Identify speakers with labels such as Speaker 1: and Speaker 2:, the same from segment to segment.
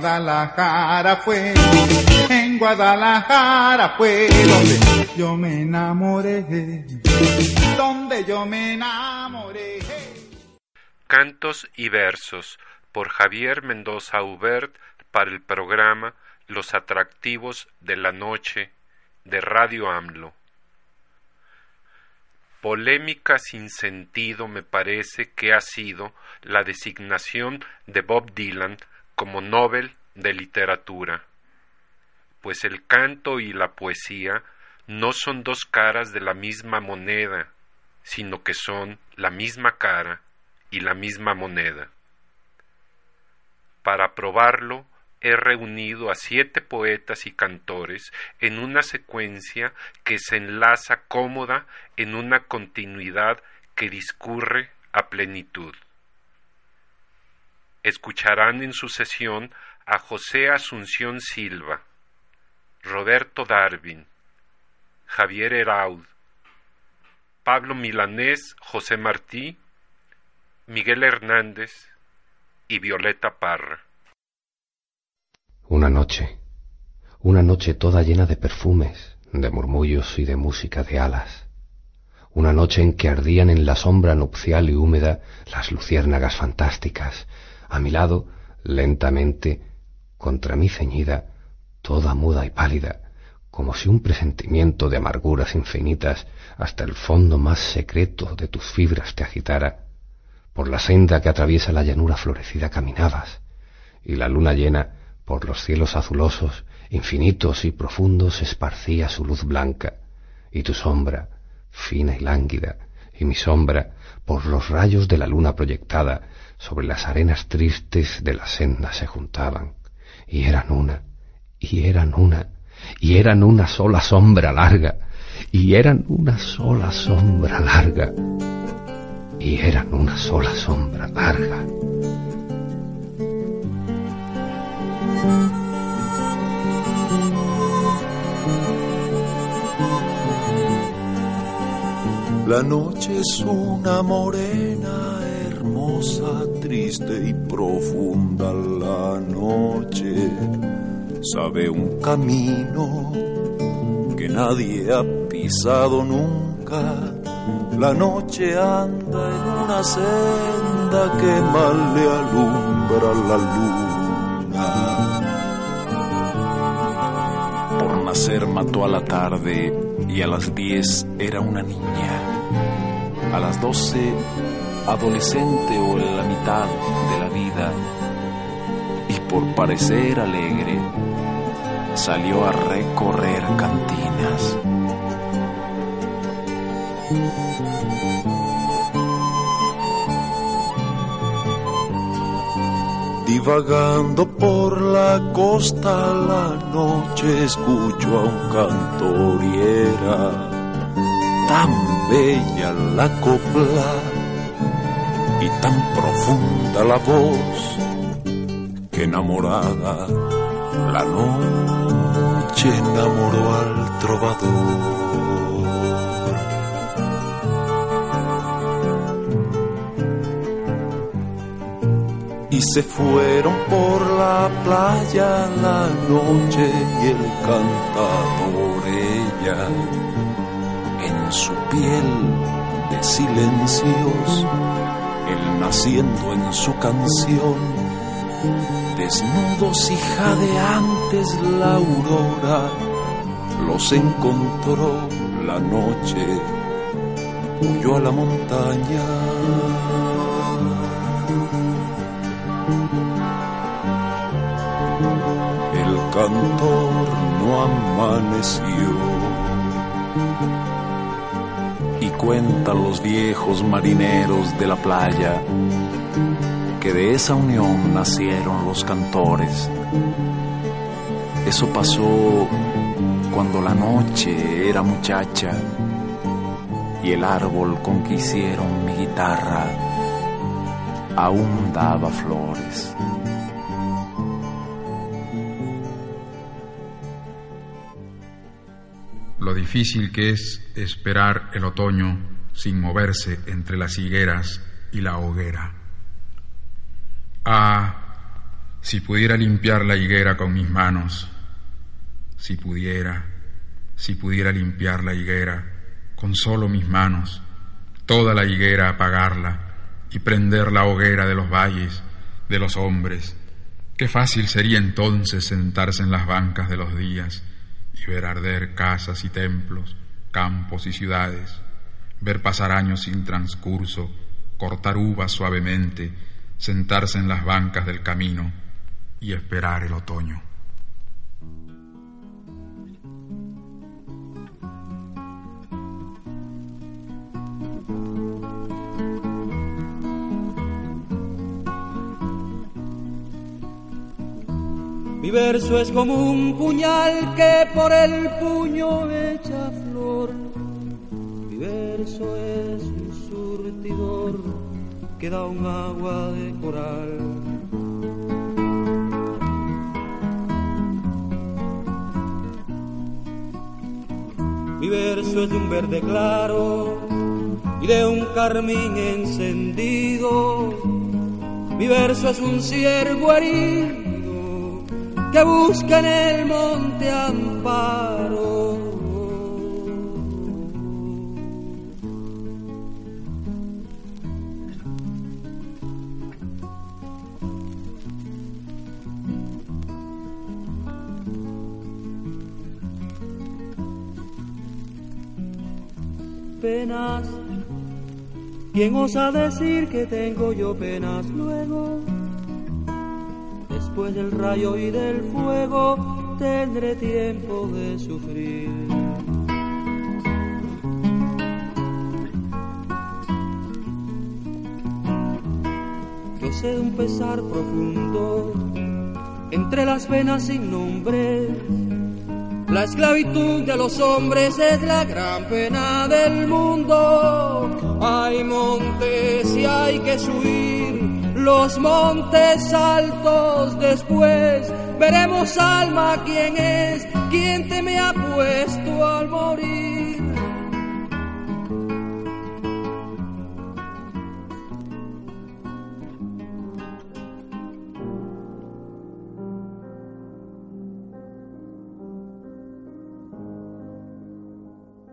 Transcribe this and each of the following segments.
Speaker 1: Guadalajara fue, en Guadalajara fue donde yo me enamoré, donde yo me enamoré.
Speaker 2: Cantos y versos por Javier Mendoza Hubert para el programa Los atractivos de la noche de Radio AMLO. Polémica sin sentido me parece que ha sido la designación de Bob Dylan como Nobel de Literatura, pues el canto y la poesía no son dos caras de la misma moneda, sino que son la misma cara y la misma moneda. Para probarlo, he reunido a siete poetas y cantores en una secuencia que se enlaza cómoda en una continuidad que discurre a plenitud. Escucharán en sucesión a José Asunción Silva, Roberto Darwin, Javier Heraud, Pablo Milanés, José Martí, Miguel Hernández y Violeta Parra.
Speaker 3: Una noche, una noche toda llena de perfumes, de murmullos y de música de alas. Una noche en que ardían en la sombra nupcial y húmeda las luciérnagas fantásticas. A mi lado, lentamente, contra mí ceñida, toda muda y pálida, como si un presentimiento de amarguras infinitas hasta el fondo más secreto de tus fibras te agitara, por la senda que atraviesa la llanura florecida caminabas, y la luna llena por los cielos azulosos, infinitos y profundos, esparcía su luz blanca, y tu sombra, fina y lánguida, y mi sombra, por los rayos de la luna proyectada, sobre las arenas tristes de la senda se juntaban, y eran una, y eran una, y eran una sola sombra larga, y eran una sola sombra larga, y eran una sola sombra larga.
Speaker 4: La noche es una morena hermosa, triste y profunda. La noche sabe un camino que nadie ha pisado nunca. La noche anda en una senda que mal le alumbra la luna. Por nacer mató a la tarde y a las diez era una niña. A las doce, adolescente o en la mitad de la vida. Y por parecer alegre, salió a recorrer cantinas. Divagando por la costa la noche escucho a un cantor y era tan bella la copla y tan profunda la voz que enamorada la noche enamoró al trovador. y se fueron por la playa la noche y el cantador ella en su piel de silencios, él naciendo en su canción, desnudos y jadeantes la aurora los encontró la noche, huyó a la montaña. El cantor no amaneció. Cuentan los viejos marineros de la playa que de esa unión nacieron los cantores. Eso pasó cuando la noche era muchacha y el árbol con que hicieron mi guitarra aún daba flores.
Speaker 5: Difícil que es esperar el otoño sin moverse entre las higueras y la hoguera. Ah, si pudiera limpiar la higuera con mis manos, si pudiera, si pudiera limpiar la higuera con solo mis manos, toda la higuera apagarla y prender la hoguera de los valles, de los hombres, qué fácil sería entonces sentarse en las bancas de los días y ver arder casas y templos, campos y ciudades, ver pasar años sin transcurso, cortar uvas suavemente, sentarse en las bancas del camino y esperar el otoño.
Speaker 6: Mi verso es como un puñal que por el puño echa flor. Mi verso es un surtidor que da un agua de coral. Mi verso es de un verde claro y de un carmín encendido. Mi verso es un ciervo herido que busca en el monte amparo. penas. ¿Quién osa decir que tengo yo penas luego? Después del rayo y del fuego tendré tiempo de sufrir. Yo sé de un pesar profundo entre las venas sin nombre la esclavitud de los hombres es la gran pena del mundo. Hay montes y hay que subir los montes altos después. Veremos alma quién es, quién te me ha puesto al morir.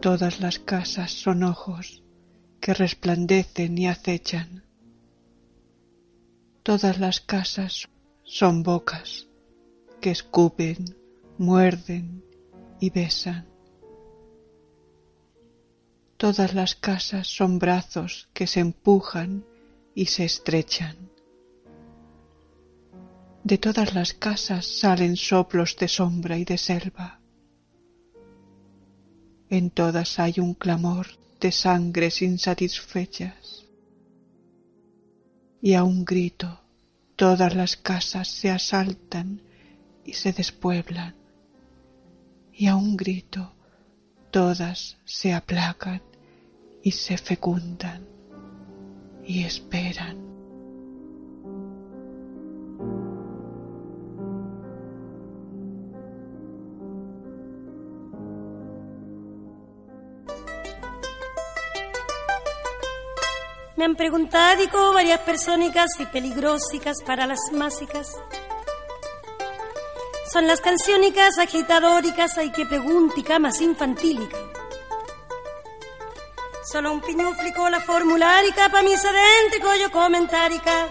Speaker 7: Todas las casas son ojos que resplandecen y acechan. Todas las casas son bocas que escupen, muerden y besan. Todas las casas son brazos que se empujan y se estrechan. De todas las casas salen soplos de sombra y de selva en todas hay un clamor de sangres insatisfechas. Y a un grito todas las casas se asaltan y se despueblan. Y a un grito todas se aplacan y se fecundan y esperan.
Speaker 8: Me han preguntado varias persónicas y peligrosicas para las másicas. Son las canciónicas agitadóricas hay que preguntica más infantílica. Solo un piñuflico la formularica pa' mi sedéntico yo comentárica.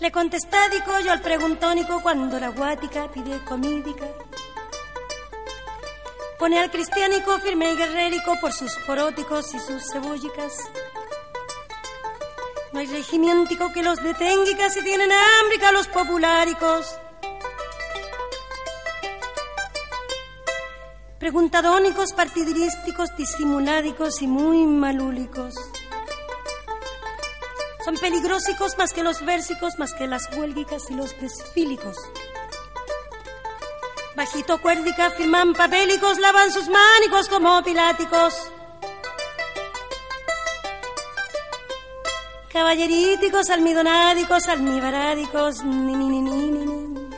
Speaker 8: Le contestádico yo al preguntónico cuando la guática pide comídica. Pone al cristiánico firme y guerrérico por sus poróticos y sus cebúllicas. No hay regimiéntico que los detenga si tienen hambre los populáricos. preguntadónicos, partidirísticos, disimuládicos y muy malúlicos. Son peligrosicos más que los versicos, más que las huélgicas y los desfílicos. Bajito cuérdica firman papélicos, lavan sus mánicos como piláticos. Caballeríticos, almidonádicos, almibarádicos, ni, ni, ni, ni, ni.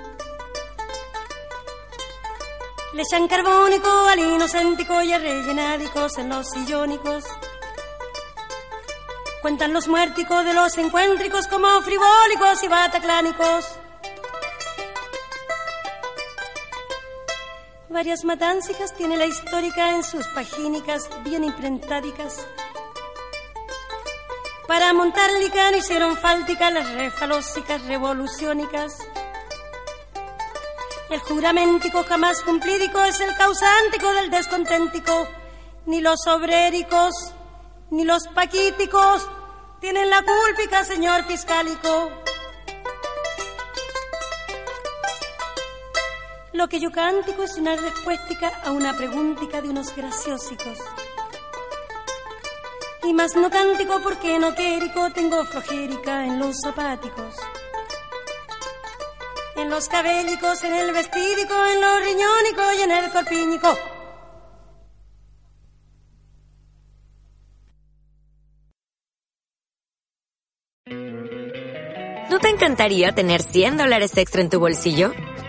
Speaker 8: Le echan carbónico al inocéntico y a rellenádicos en los sillónicos. Cuentan los muérticos de los encuéntricos como frivólicos y bataclánicos. Varias matáncicas tiene la histórica en sus pagínicas bien imprentádicas. Para montar licán hicieron fáltica las refalósicas revoluciónicas. El juramentico jamás cumplídico es el causántico del desconténtico. Ni los obréricos, ni los paquíticos tienen la cúlpica, señor fiscálico. Lo que yo cántico es una respuesta a una preguntica de unos graciosicos. Y más no cántico porque no quérico tengo flojérica en los zapáticos. En los cabélicos, en el vestídico, en los riñónicos y en el corpínico.
Speaker 9: ¿No te encantaría tener 100 dólares extra en tu bolsillo?